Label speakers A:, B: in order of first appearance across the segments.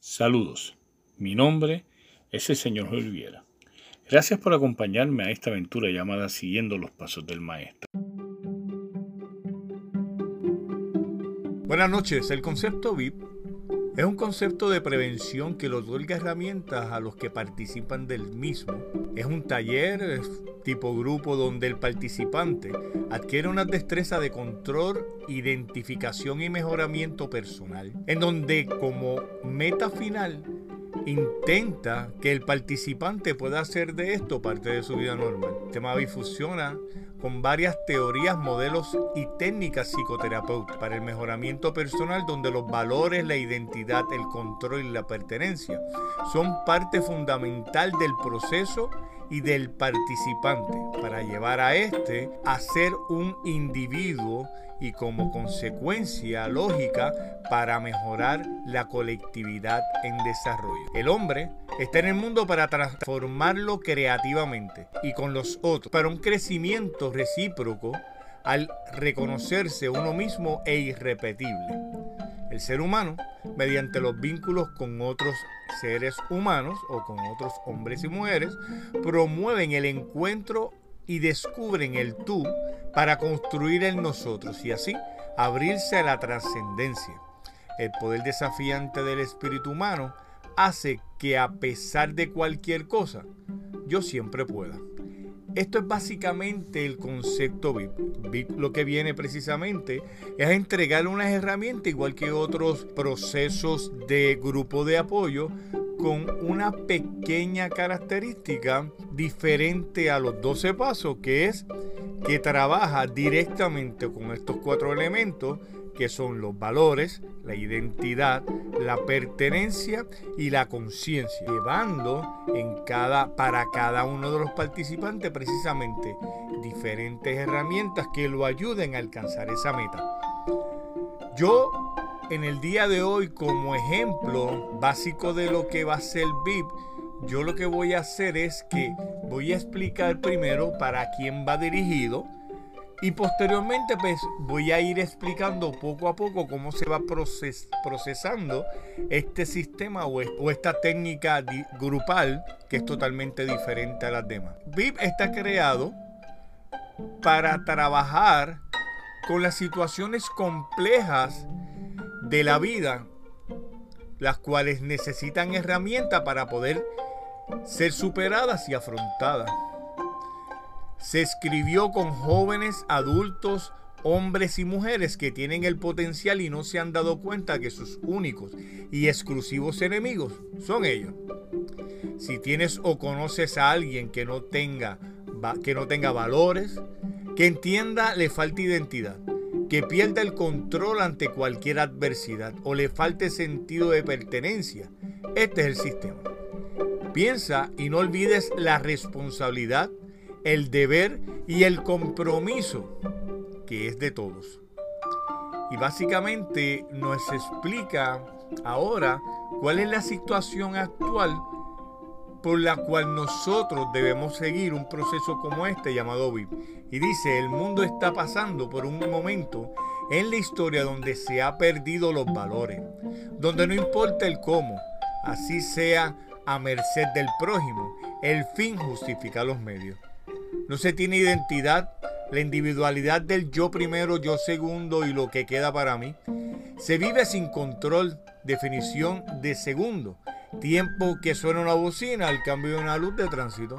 A: Saludos, mi nombre es el señor Olviera. Gracias por acompañarme a esta aventura llamada Siguiendo los Pasos del Maestro.
B: Buenas noches, el concepto VIP es un concepto de prevención que le otorga herramientas a los que participan del mismo. Es un taller tipo grupo donde el participante adquiere una destreza de control, identificación y mejoramiento personal, en donde como meta final intenta que el participante pueda hacer de esto parte de su vida normal. El tema funciona con varias teorías, modelos y técnicas psicoterapéuticas para el mejoramiento personal donde los valores, la identidad, el control y la pertenencia son parte fundamental del proceso y del participante para llevar a este a ser un individuo y como consecuencia lógica para mejorar la colectividad en desarrollo. El hombre está en el mundo para transformarlo creativamente y con los otros, para un crecimiento recíproco al reconocerse uno mismo e irrepetible. El ser humano, mediante los vínculos con otros seres humanos o con otros hombres y mujeres, promueven el encuentro y descubren el tú para construir el nosotros y así abrirse a la trascendencia. El poder desafiante del espíritu humano hace que a pesar de cualquier cosa, yo siempre pueda. Esto es básicamente el concepto VIP. VIP lo que viene precisamente es a entregarle unas herramientas igual que otros procesos de grupo de apoyo con una pequeña característica diferente a los 12 pasos que es que trabaja directamente con estos cuatro elementos que son los valores, la identidad, la pertenencia y la conciencia, llevando en cada, para cada uno de los participantes precisamente diferentes herramientas que lo ayuden a alcanzar esa meta. Yo en el día de hoy como ejemplo básico de lo que va a ser VIP, yo lo que voy a hacer es que voy a explicar primero para quién va dirigido, y posteriormente pues voy a ir explicando poco a poco cómo se va procesando este sistema o, esta técnica grupal que es totalmente diferente a las demás. VIP está creado para trabajar con las situaciones complejas de la vida, las cuales necesitan herramientas para poder ser superadas y afrontadas. Se escribió con jóvenes, adultos, hombres y mujeres que tienen el potencial y no se han dado cuenta que sus únicos y exclusivos enemigos son ellos. Si tienes o conoces a alguien que no tenga que no tenga valores, que entienda le falta identidad, que pierda el control ante cualquier adversidad o le falte sentido de pertenencia, este es el sistema. Piensa y no olvides la responsabilidad el deber y el compromiso que es de todos. Y básicamente nos explica ahora cuál es la situación actual por la cual nosotros debemos seguir un proceso como este llamado VIP. Y dice, el mundo está pasando por un momento en la historia donde se ha perdido los valores, donde no importa el cómo, así sea a merced del prójimo, el fin justifica los medios no se tiene identidad, la individualidad del yo primero, yo segundo y lo que queda para mí. Se vive sin control, definición de segundo, tiempo que suena una bocina al cambio de una luz de tránsito.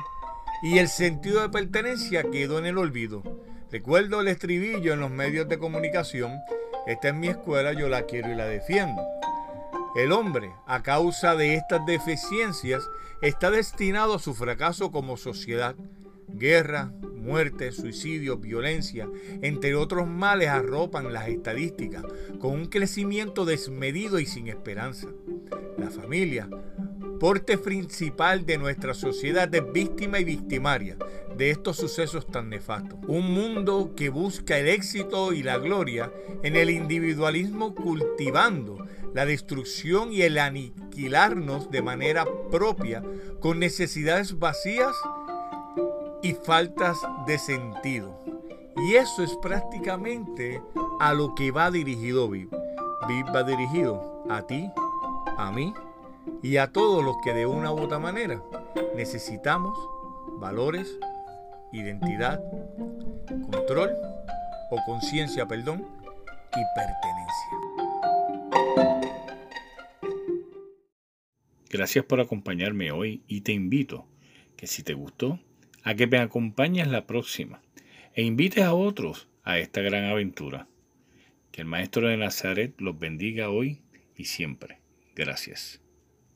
B: Y el sentido de pertenencia quedó en el olvido. Recuerdo el estribillo en los medios de comunicación, esta es mi escuela, yo la quiero y la defiendo. El hombre, a causa de estas deficiencias, está destinado a su fracaso como sociedad Guerra, muerte, suicidio, violencia, entre otros males arropan las estadísticas con un crecimiento desmedido y sin esperanza. La familia, porte principal de nuestra sociedad, es víctima y victimaria de estos sucesos tan nefastos. Un mundo que busca el éxito y la gloria en el individualismo cultivando la destrucción y el aniquilarnos de manera propia con necesidades vacías y faltas de sentido. Y eso es prácticamente a lo que va dirigido VIP. VIP va dirigido a ti, a mí y a todos los que de una u otra manera necesitamos valores, identidad, control o conciencia, perdón, y pertenencia.
A: Gracias por acompañarme hoy y te invito que si te gustó, a que me acompañes la próxima e invites a otros a esta gran aventura. Que el Maestro de Nazaret los bendiga hoy y siempre. Gracias.